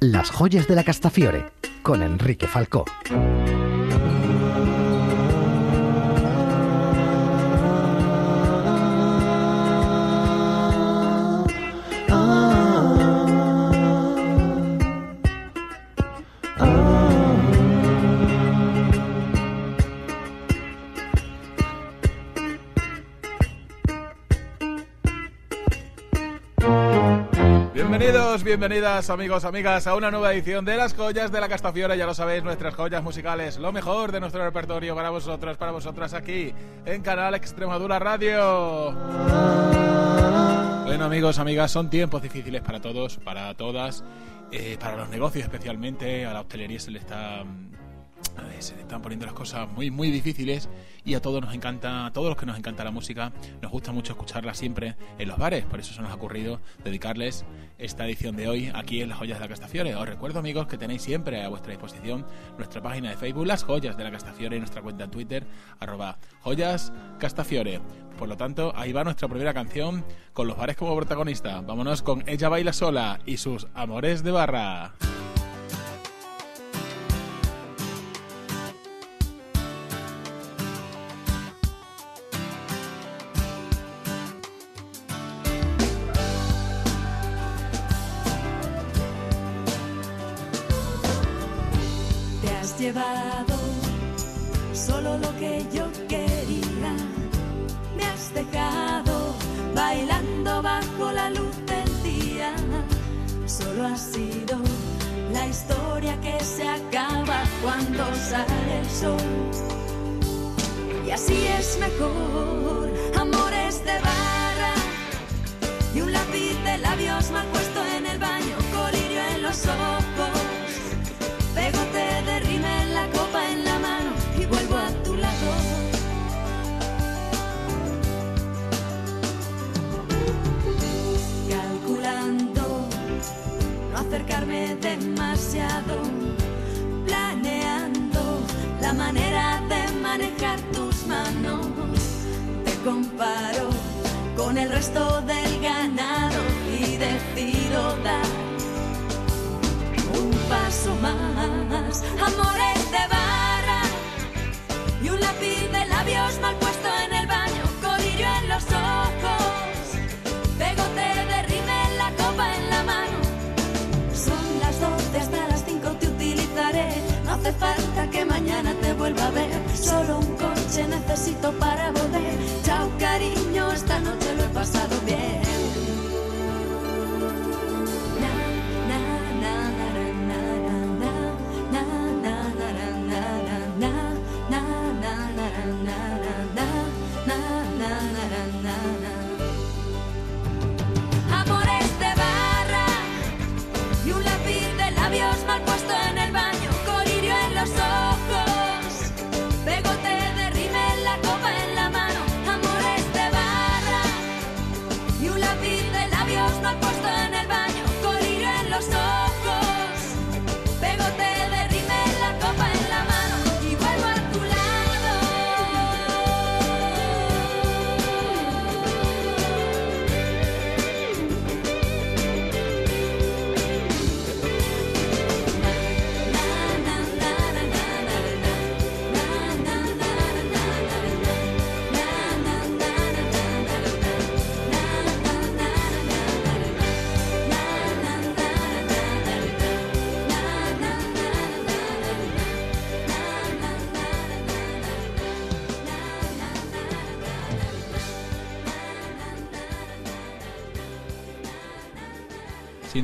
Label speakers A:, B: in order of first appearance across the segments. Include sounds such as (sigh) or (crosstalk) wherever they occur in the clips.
A: Las joyas de la Castafiore, con Enrique Falcó.
B: Amigos, amigas a una nueva edición de las joyas de la Castafiore. Ya lo sabéis, nuestras joyas musicales, lo mejor de nuestro repertorio para vosotros, para vosotras aquí en Canal Extremadura Radio. Bueno amigos, amigas, son tiempos difíciles para todos, para todas, eh, para los negocios especialmente, a la hostelería se le está se le están poniendo las cosas muy muy difíciles y a todos nos encanta, a todos los que nos encanta la música, nos gusta mucho escucharla siempre en los bares, por eso se nos ha ocurrido dedicarles esta edición de hoy aquí en las joyas de la Castafiore. Os recuerdo amigos que tenéis siempre a vuestra disposición nuestra página de Facebook, las joyas de la Castafiore y nuestra cuenta en Twitter, arroba joyas Castafiore. Por lo tanto, ahí va nuestra primera canción con los bares como protagonista. Vámonos con Ella Baila Sola y sus amores de barra.
C: Llevado solo lo que yo quería. Me has dejado bailando bajo la luz del día. Solo ha sido la historia que se acaba cuando sale el sol. Y así es mejor, amores de barra y un lápiz de labios mal puesto en el baño, colirio en los ojos. Acercarme demasiado, planeando la manera de manejar tus manos. Te comparo con el resto del ganado y decido dar un paso más. Amores de barra y un lápiz de labios mal puesto falta que mañana te vuelva a ver. Solo un coche necesito para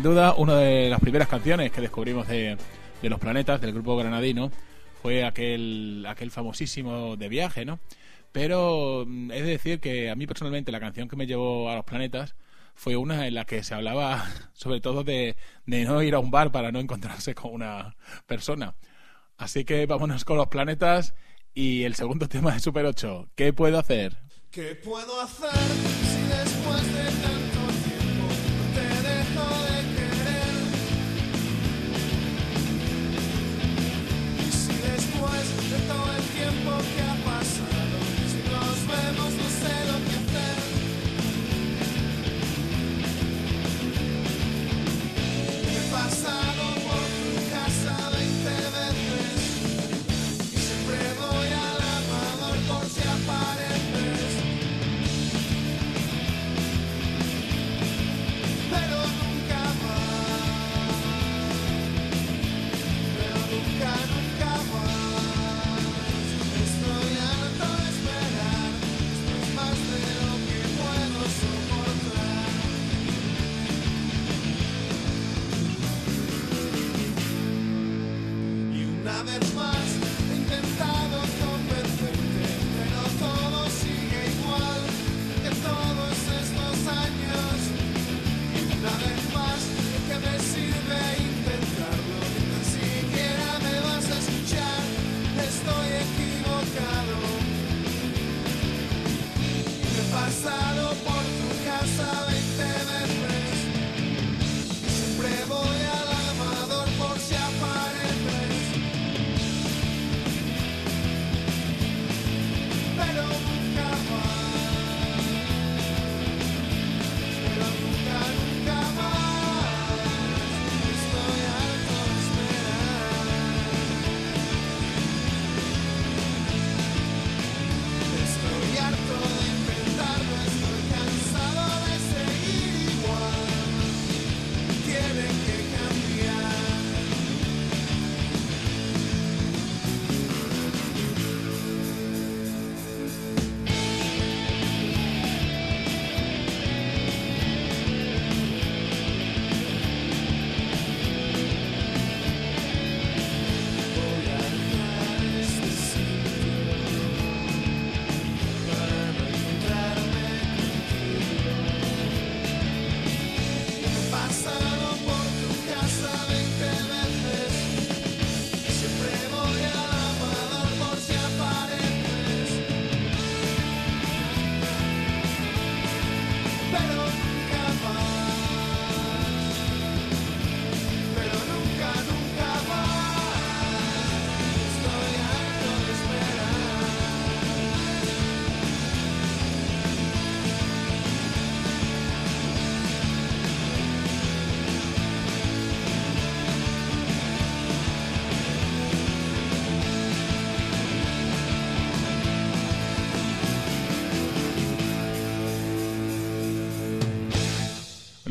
B: duda, una de las primeras canciones que descubrimos de, de Los Planetas, del grupo granadino, fue aquel, aquel famosísimo de viaje, ¿no? Pero mm, es de decir que a mí personalmente la canción que me llevó a Los Planetas fue una en la que se hablaba (laughs) sobre todo de, de no ir a un bar para no encontrarse con una persona. Así que vámonos con Los Planetas y el segundo (laughs) tema de Super 8. ¿Qué puedo hacer?
D: ¿Qué puedo hacer si después de todo el tiempo que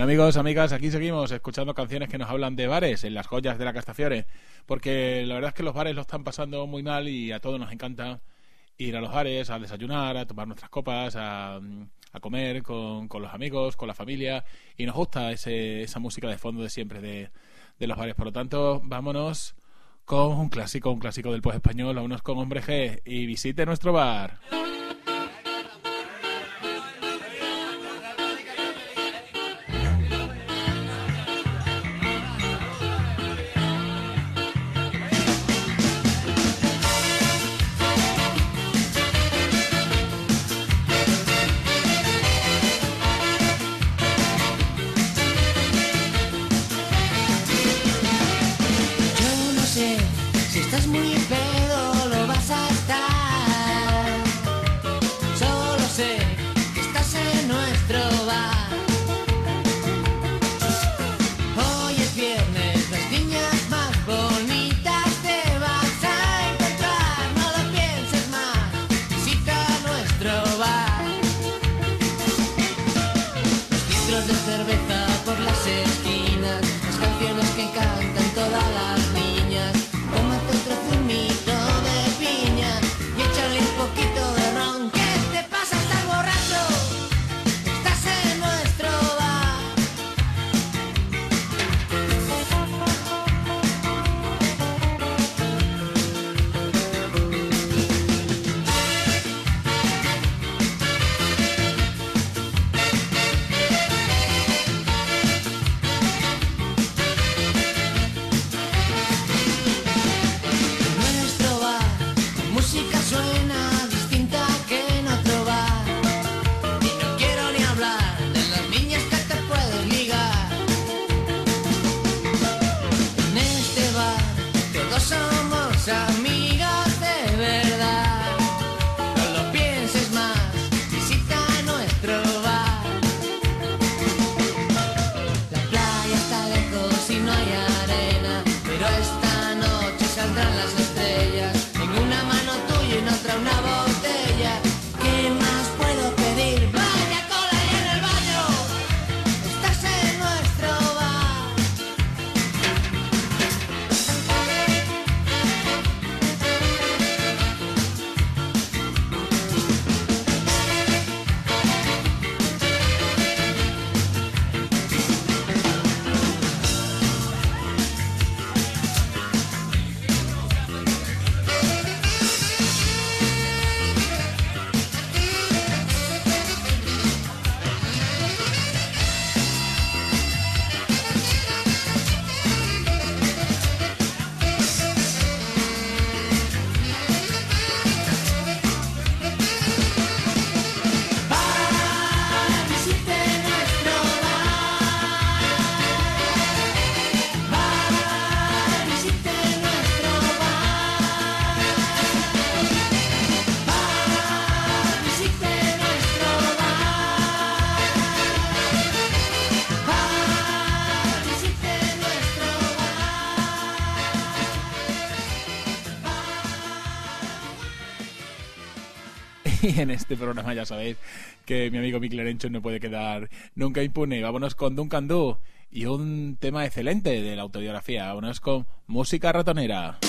E: Amigos, amigas, aquí seguimos escuchando canciones que nos hablan de bares en las joyas de la Castafiore, porque la verdad es que los bares lo están pasando muy mal y a todos nos encanta ir a los bares, a desayunar, a tomar nuestras copas, a, comer con, con, los amigos, con la familia, y nos gusta esa música de fondo de siempre de, de los bares. Por lo tanto, vámonos con un clásico, un clásico del pop español, vámonos con Hombre G y visite nuestro bar. (laughs)
B: y en este
E: programa ya sabéis que mi amigo Miclerencho no puede quedar nunca impune. Vámonos con Duncan Du y un tema excelente de la autobiografía. Vámonos con música ratonera.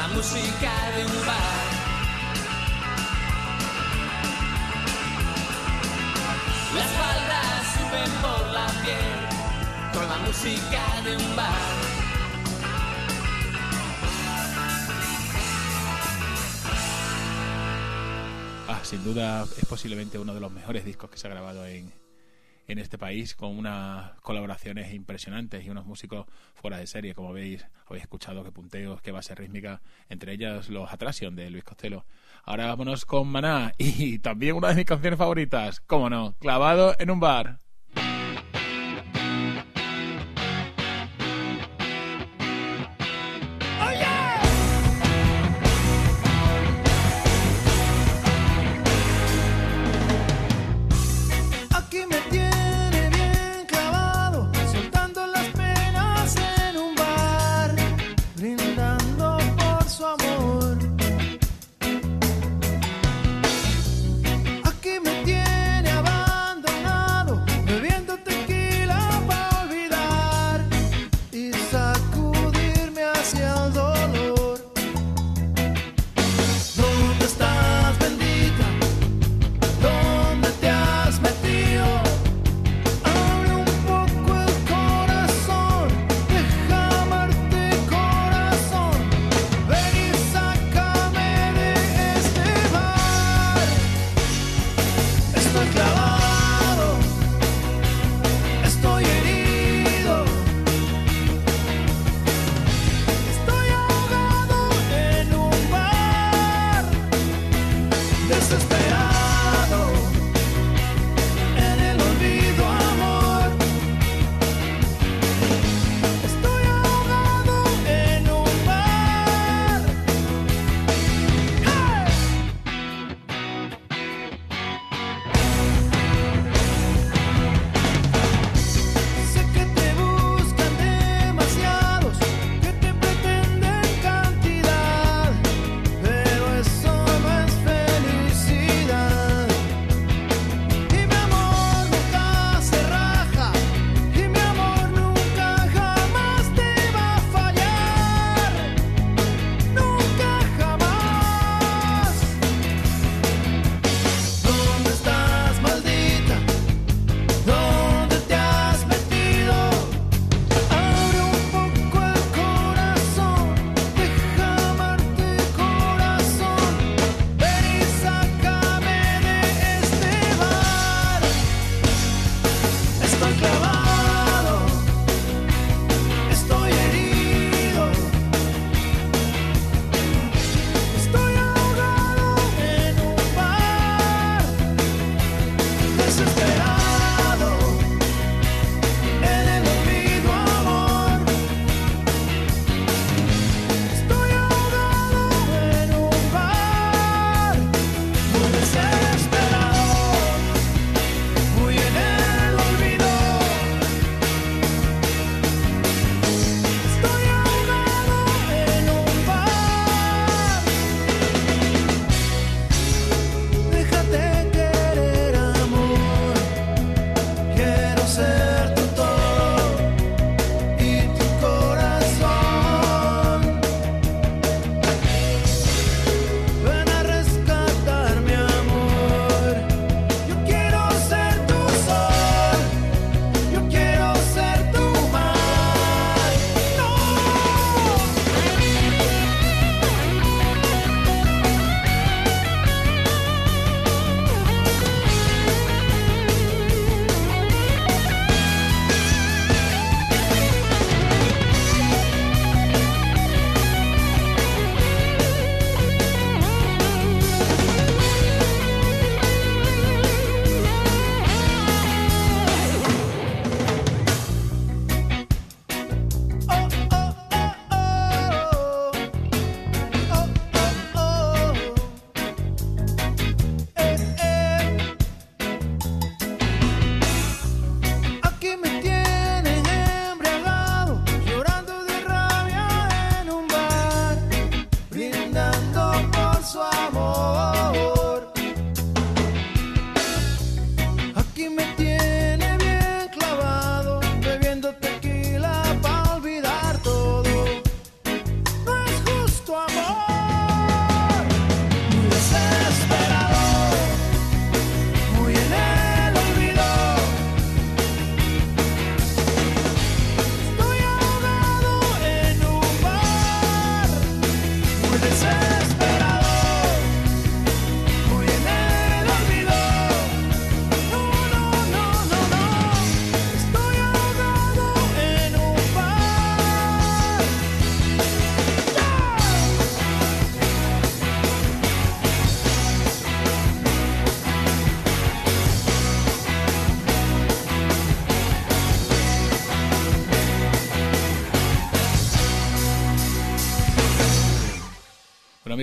B: La música de un bar. Las faldas suben por la piel con la música de un bar. Ah, sin duda es posiblemente uno de los mejores discos que se ha grabado en, en este país, con unas colaboraciones impresionantes y unos músicos fuera de serie, como veis, habéis escuchado que punteos, que base rítmica, entre ellas los Attraction de Luis Costello. Ahora vámonos con Maná (laughs) y también una de mis canciones favoritas, cómo no, clavado en un bar.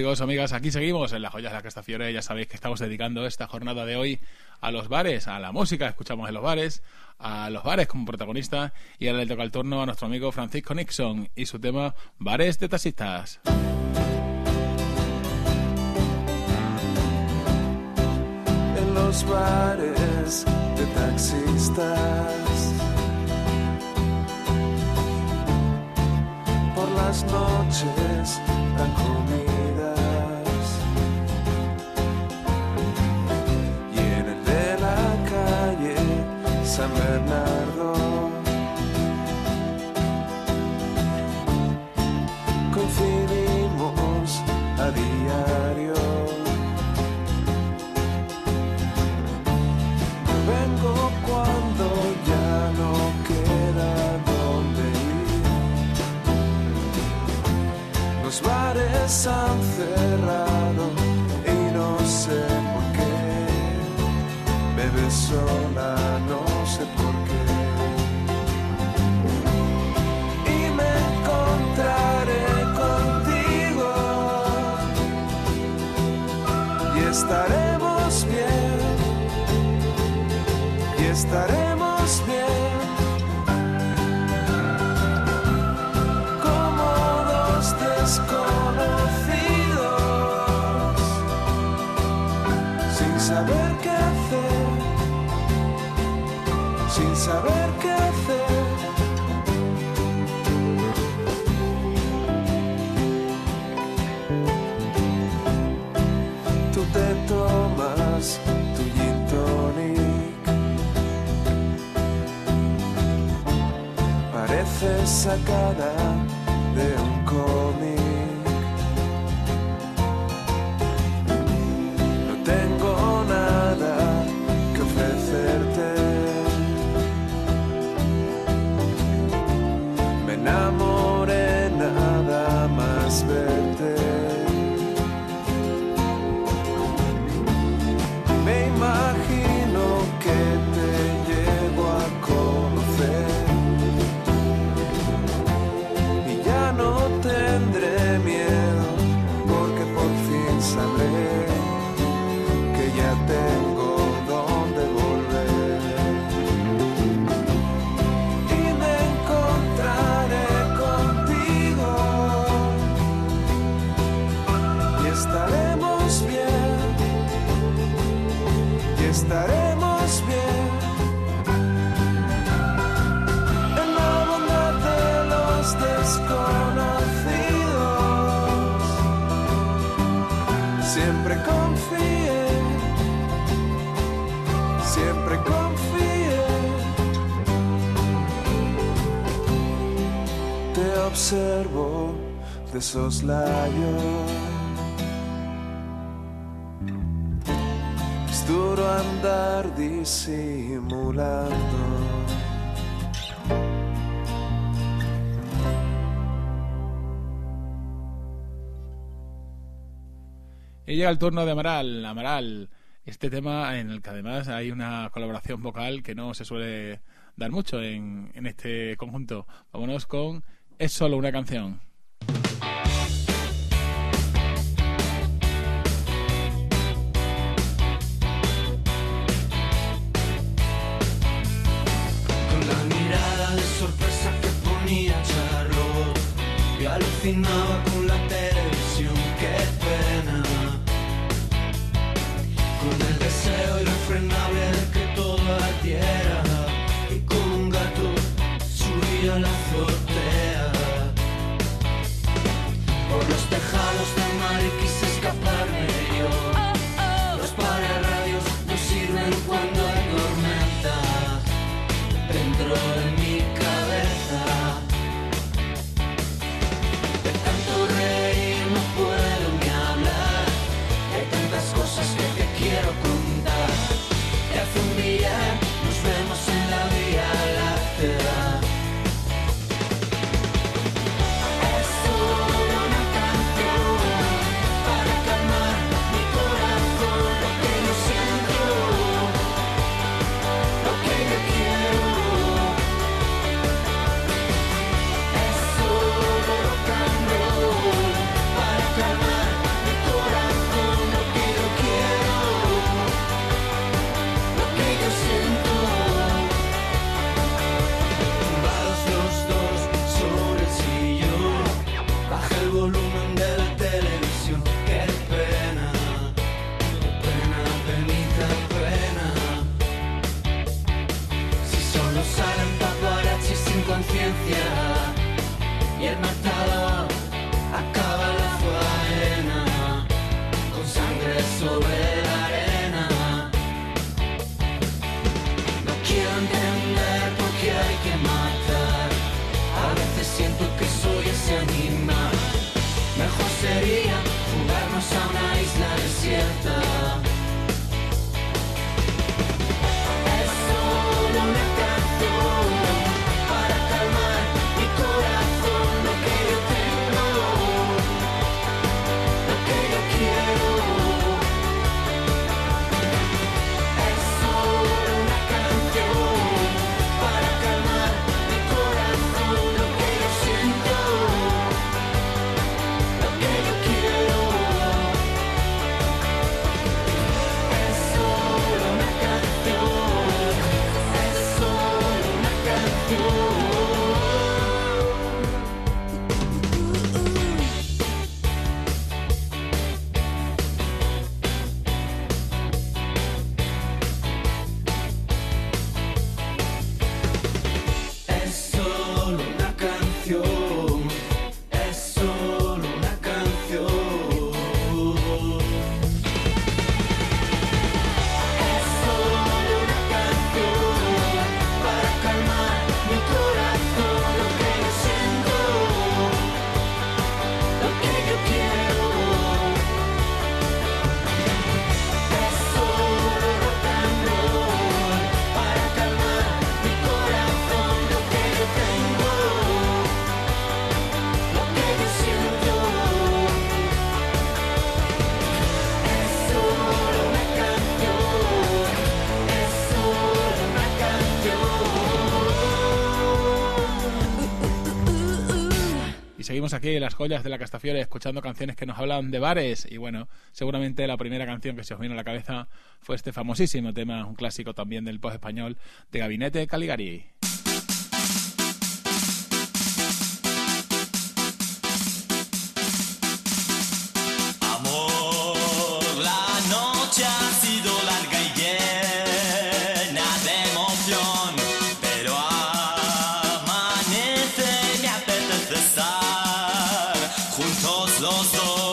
B: Amigos, amigas, aquí seguimos en las joyas de la Castafiore. Ya sabéis que estamos dedicando esta jornada de hoy a los bares, a la música que escuchamos en los bares, a los bares como protagonista. Y ahora le toca el turno a nuestro amigo Francisco Nixon y su tema Bares de taxistas.
F: en los bares de taxistas. Por las noches dan San Bernardo. Coincidimos a diario. Vengo cuando ya no queda donde ir. Los bares han cerrado y no sé por qué. Bebes sola, no Y me encontraré contigo. Y estaremos bien. Y estaremos saber qué hacer. Tú te tomas tu gin tonic. Parece sacada de un cómic. Estaremos bien. En la bondad de los desconocidos, siempre confíe, siempre confíe. Te observo de soslayo. Andar disimulando.
B: Y llega el turno de Amaral. Amaral, este tema en el que además hay una colaboración vocal que no se suele dar mucho en, en este conjunto. Vámonos con Es solo una canción.
G: Y
H: aquí en las joyas de la Castafiore escuchando canciones que nos hablan de bares y bueno, seguramente la primera canción que se os vino a la cabeza fue este famosísimo tema, un clásico también del post español de Gabinete Caligari. lost all.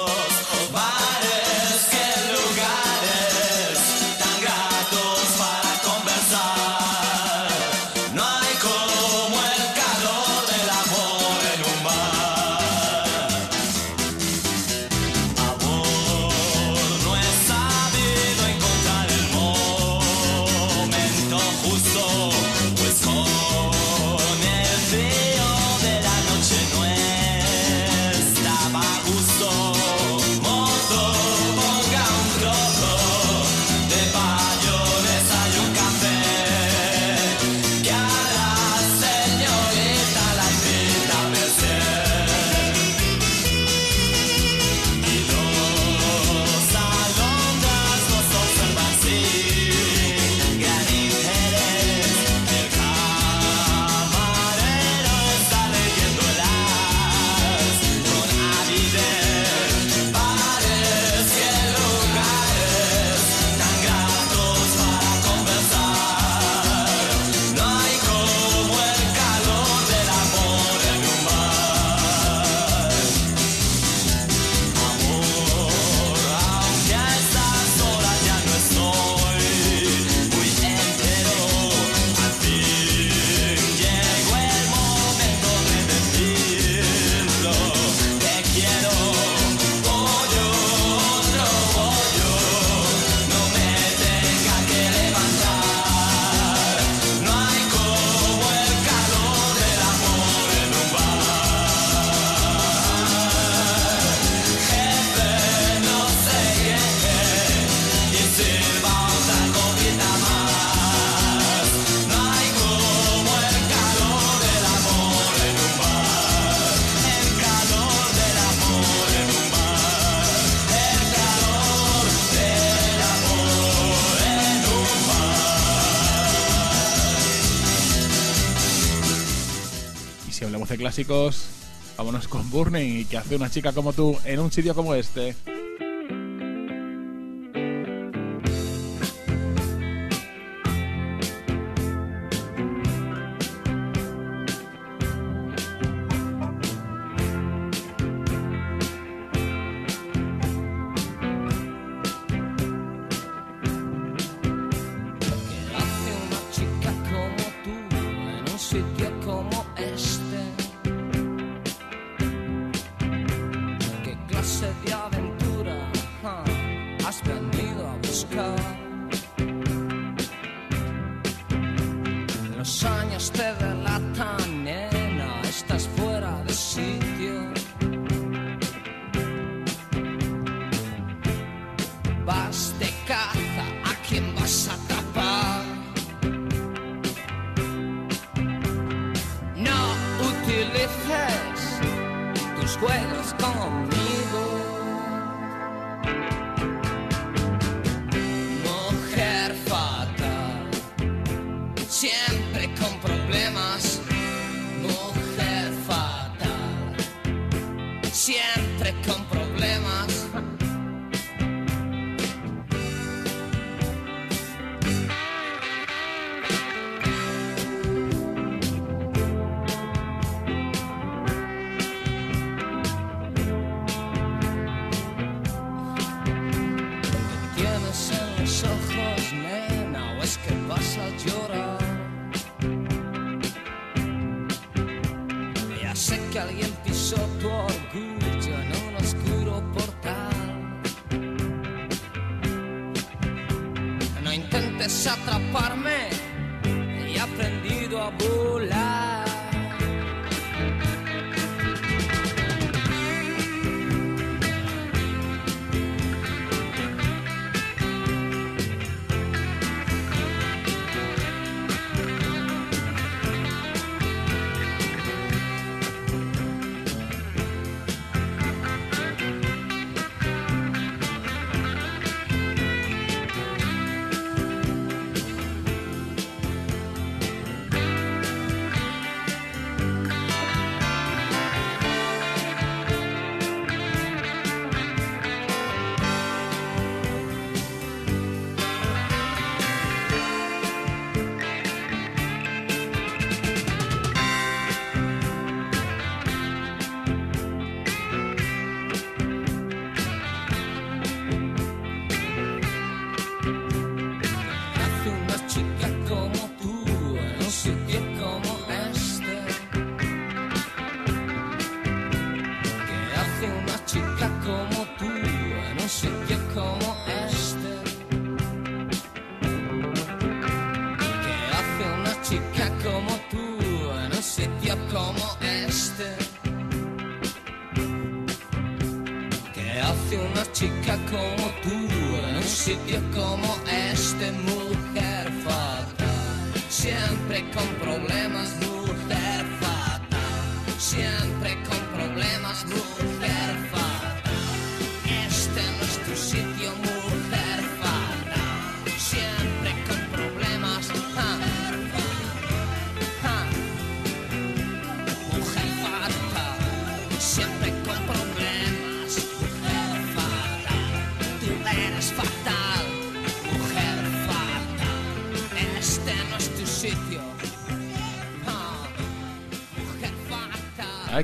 H: clásicos. Vámonos con Burning y que hace una chica como tú en un sitio como este.
I: Yeah. como tú, no un sitio como
B: él.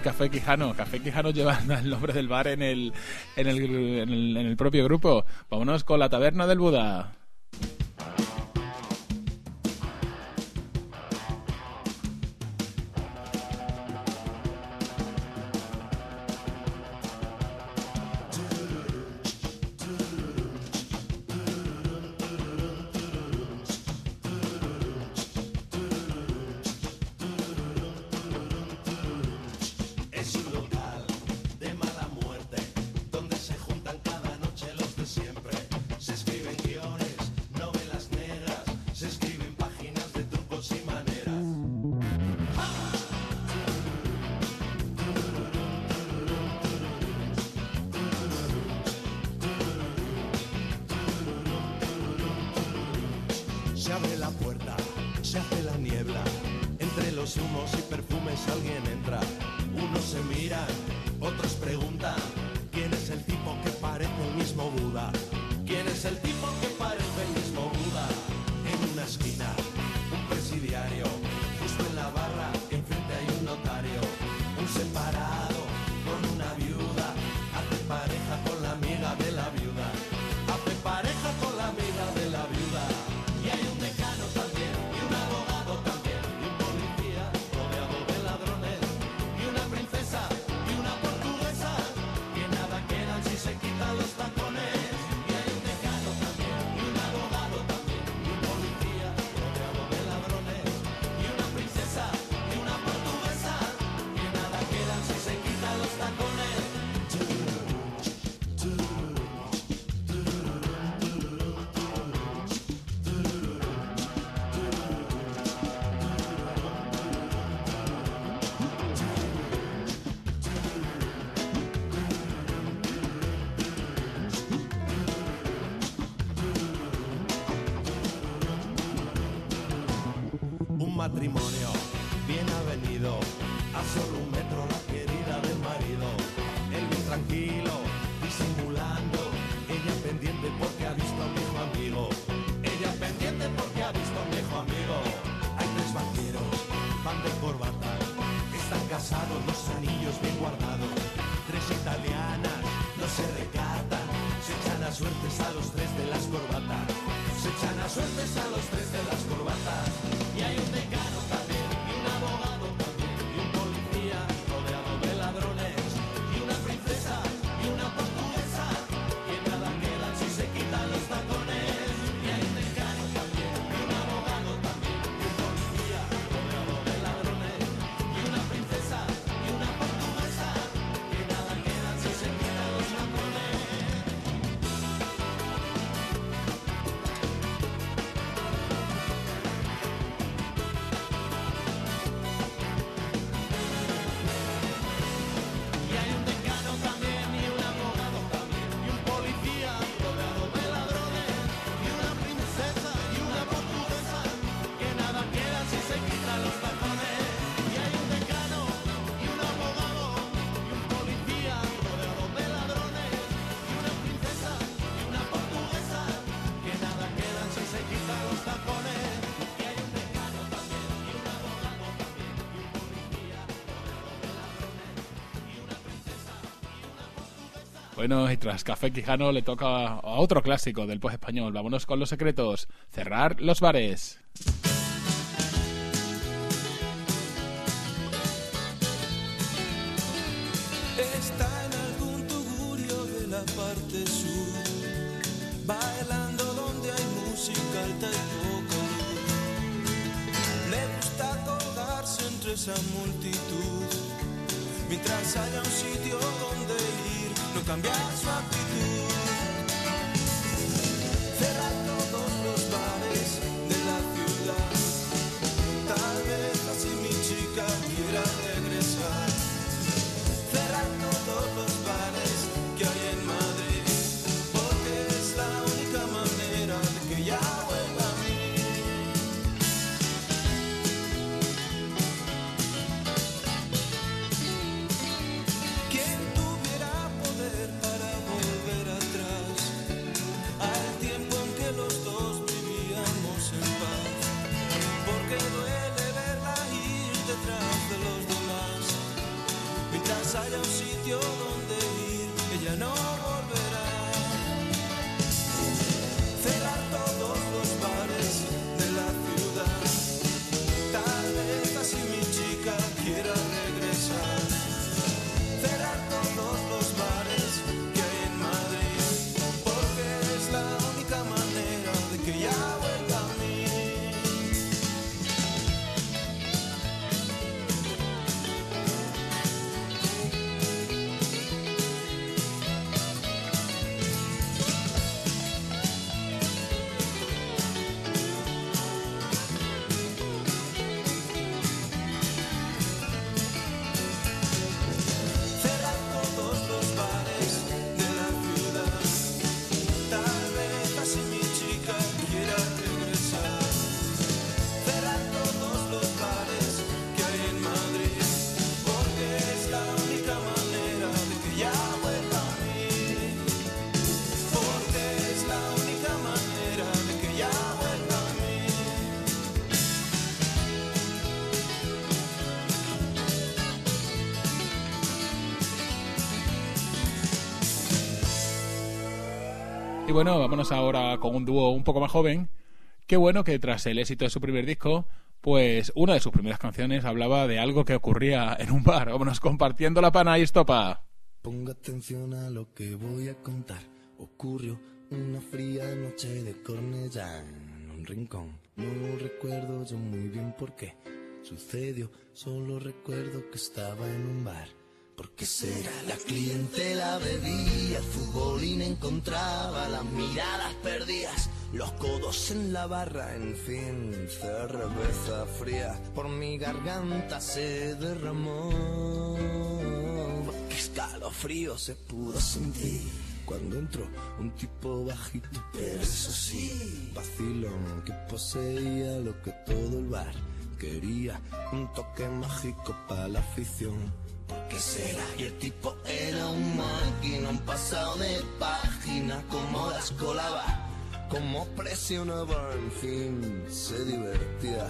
B: Café Quijano. Café Quijano lleva (laughs) el nombre del bar en el, en el, en el, en el propio grupo. Vámonos con la taberna del Buda.
G: Humos y perfumes alguien entra. Unos se miran, otros preguntan quién es el tipo que parece el mismo Buda. suerte a los tres.
B: Bueno, y tras Café Quijano le toca a otro clásico del post español. Vámonos con los secretos. Cerrar los bares.
J: Está en algún tugurio de la parte sur, bailando donde hay música alta y poca. Le gusta colgarse entre esa multitud, mientras haya un sitio donde cambiar su actitud.
B: Y bueno, vámonos ahora con un dúo un poco más joven. Qué bueno que tras el éxito de su primer disco, pues una de sus primeras canciones hablaba de algo que ocurría en un bar. Vámonos compartiendo la pana y estopa.
K: Ponga atención a lo que voy a contar. Ocurrió una fría noche de Cornellá en un rincón. No recuerdo yo muy bien por qué sucedió. Solo recuerdo que estaba en un bar. ¿Por qué será? La clientela bebía, el futbolín encontraba las miradas perdidas, los codos en la barra, en fin, cerveza fría por mi garganta se derramó. Qué escalofrío se pudo sentir cuando entró un tipo bajito, pero eso sí, vacilón que poseía lo que todo el bar quería, un toque mágico para la afición. ¿Por qué será? Y el tipo era un máquina, un pasado de página, como las colaba, como presionaba, en fin, se divertía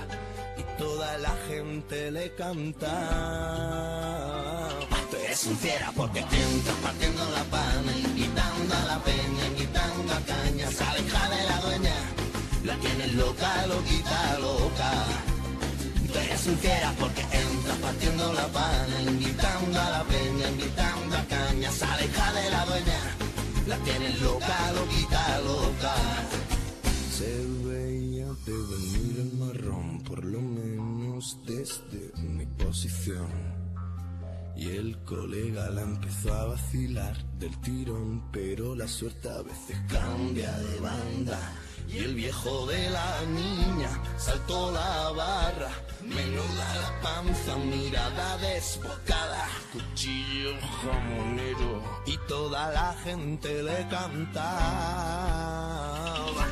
K: y toda la gente le cantaba. Tú eres fiera porque entras partiendo la pana, invitando a la peña, invitando a caña, sale hija de la dueña, la tienes loca, loquita, loca. Tú eres fiera porque partiendo la pana, invitando a la peña, invitando a caña, sale de la dueña, la tienes loca, loquita, loca. Se veía de venir el marrón, por lo menos desde mi posición. Y el colega la empezó a vacilar del tirón, pero la suerte a veces cambia de banda. Y el viejo de la niña saltó la barra, menuda la panza, mirada desbocada, cuchillo jamonero y toda la gente le cantaba.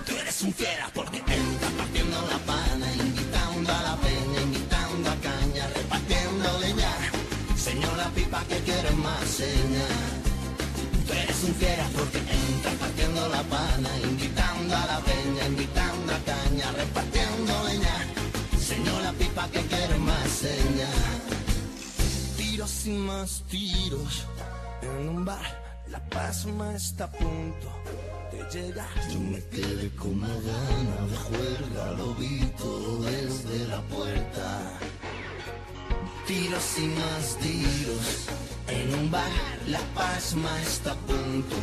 K: Tú eres un fiera porque entras partiendo la pana, invitando a la peña, invitando a caña, repartiendo leña. Señora pipa que quiere más señal. Tú eres un fiera porque entras partiendo la pana, repartiendo leña. Señora pipa que quiere más señal. Tiros y más tiros en un bar. La pasma está a punto de llegar. Yo me quedé con una gana de juerga, lo vi todo desde la puerta tiros y más tiros. En un bar la pasma está a punto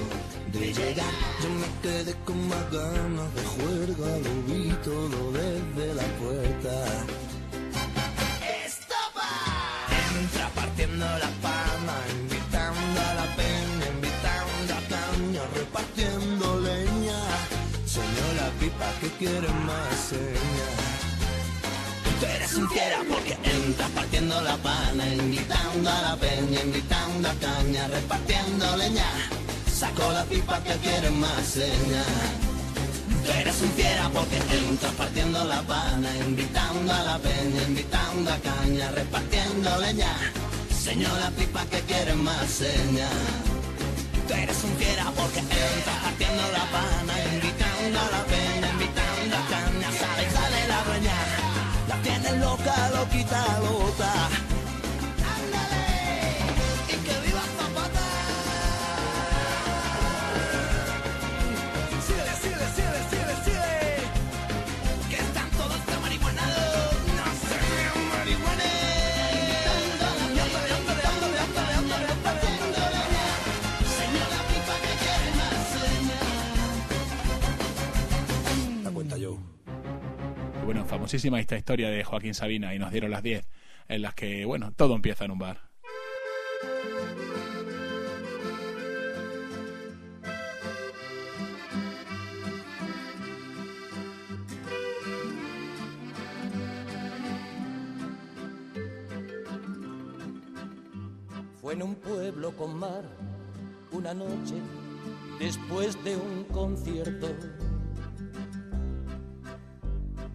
K: de llegar. Yo me quedé con más ganas de juerga, lo vi todo desde la puerta. Entra partiendo la palma, invitando a la peña, invitando a caña, repartiendo leña. Señora pipa que quiere. Fiera porque entras partiendo la pana, invitando a la peña, invitando a caña, repartiendo leña. Saco la pipa que quiere más señas. Tú eres un fiera porque entras partiendo la pana, invitando a la peña, invitando a caña, repartiendo leña. Señora pipa que quiere más señas. Tú eres un fiera porque entras partiendo la pana, invitando a la peña, loca, loquita, loca.
B: Bueno, famosísima esta historia de Joaquín Sabina y nos dieron las 10, en las que, bueno, todo empieza en un bar.
L: Fue en un pueblo con mar una noche después de un concierto.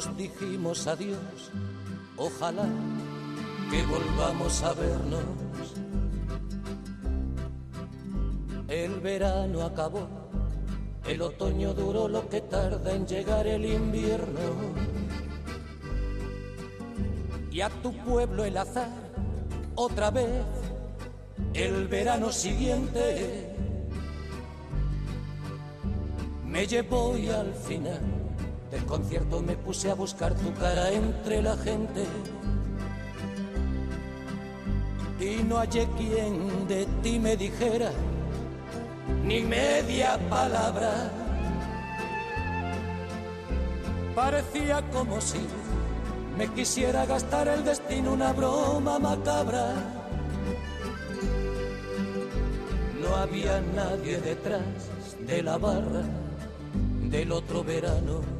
L: Dijimos adiós, ojalá que volvamos a vernos. El verano acabó, el otoño duró lo que tarda en llegar el invierno. Y a tu pueblo el azar, otra vez, el verano siguiente, me llevó y al final del concierto me puse a buscar tu cara entre la gente. Y no hallé quien de ti me dijera ni media palabra. Parecía como si me quisiera gastar el destino una broma macabra. No había nadie detrás de la barra del otro verano.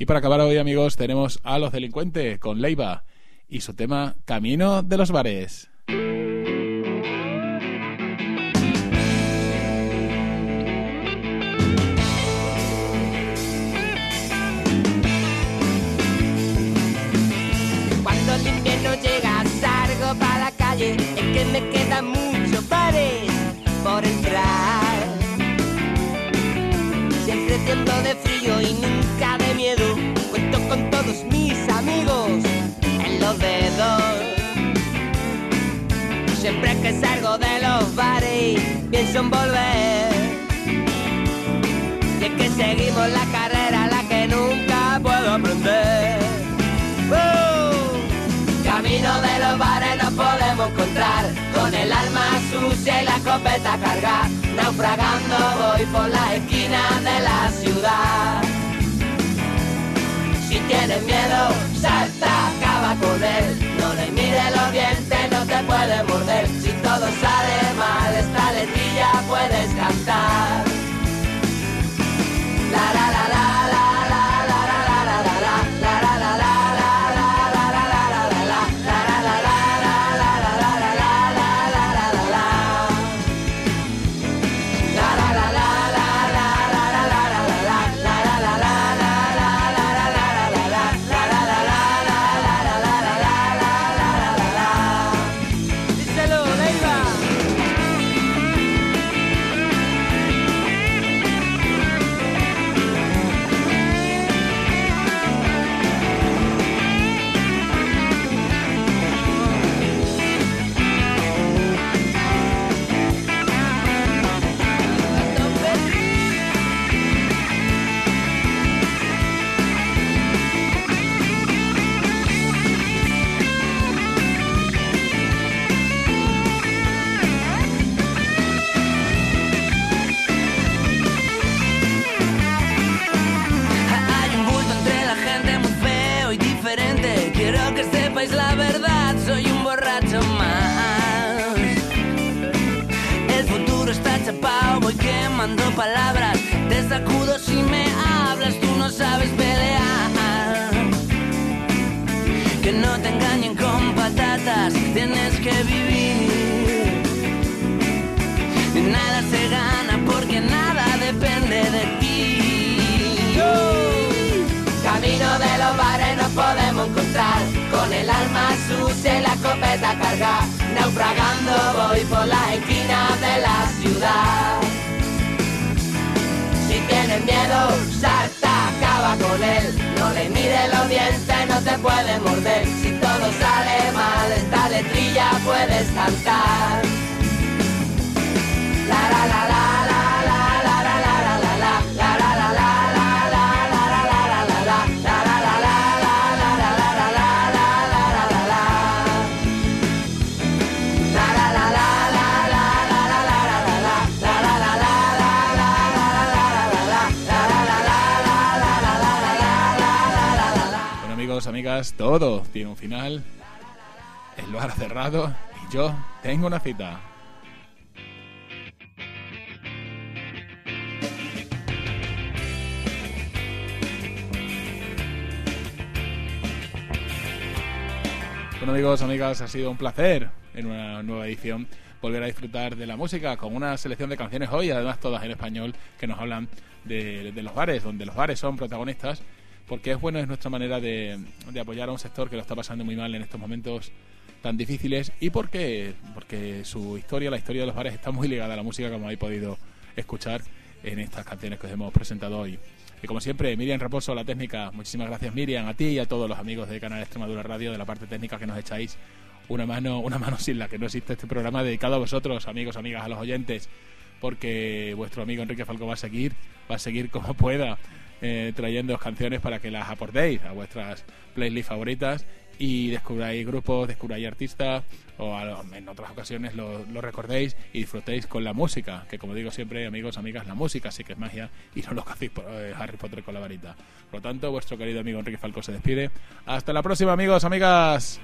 B: Y para acabar hoy, amigos, tenemos a los delincuentes con Leiva y su tema Camino de los Bares.
M: Cuando el invierno llega salgo para la calle Es que me quedan muchos bares por entrar Siempre tiempo de frío y nunca los dedos Siempre que salgo de los bares pienso en volver Y es que seguimos la carrera la que nunca puedo aprender. Camino de los bares nos podemos encontrar Con el alma sucia y la escopeta carga. Naufragando voy por la esquina de la ciudad. Si tienes miedo, salta, con él. No le mire los dientes, no te puede morder. Si todo sale mal, esta letrilla puedes cantar. Quemando palabras. Te sacudo si me hablas, tú no sabes pelear. Que no te engañen con patatas, tienes que vivir. Nada se gana porque nada depende de ti. Camino de los bares nos podemos encontrar Con el alma sucia y la escopeta cargada Naufragando voy por las esquinas de la ciudad Si tienes miedo, salta, acaba con él. No le mires los dientes, no te puede morder. Si todo sale mal, esta letrilla puedes cantar
B: amigas, todo tiene un final. El bar cerrado y yo tengo una cita. Bueno amigos, amigas, ha sido un placer en una nueva edición volver a disfrutar de la música con una selección de canciones hoy, además todas en español, que nos hablan de, de los bares, donde los bares son protagonistas, porque es bueno, es nuestra manera de, de apoyar a un sector que lo está pasando muy mal en estos momentos tan difíciles y porque, porque su historia, la historia de los bares está muy ligada a la música, como habéis podido escuchar en estas canciones que os hemos presentado hoy. Y como siempre, Miriam Reposo, la técnica. Muchísimas gracias, Miriam, a ti y a todos los amigos de Canal Extremadura Radio, de la parte técnica que nos echáis una mano, una mano sin la que no existe este programa dedicado a vosotros, amigos, amigas, a los oyentes, porque vuestro amigo Enrique Falco va a seguir, va a seguir como pueda, eh, trayendo canciones para que las aportéis a vuestras playlists favoritas y descubráis grupos, descubráis artistas o a en otras ocasiones lo, lo recordéis y disfrutéis con la música, que como digo siempre, amigos, amigas, la música sí que es magia y no lo que hacéis por eh, Harry Potter con la varita. Por lo tanto, vuestro querido amigo Enrique Falco se despide. Hasta la próxima, amigos, amigas.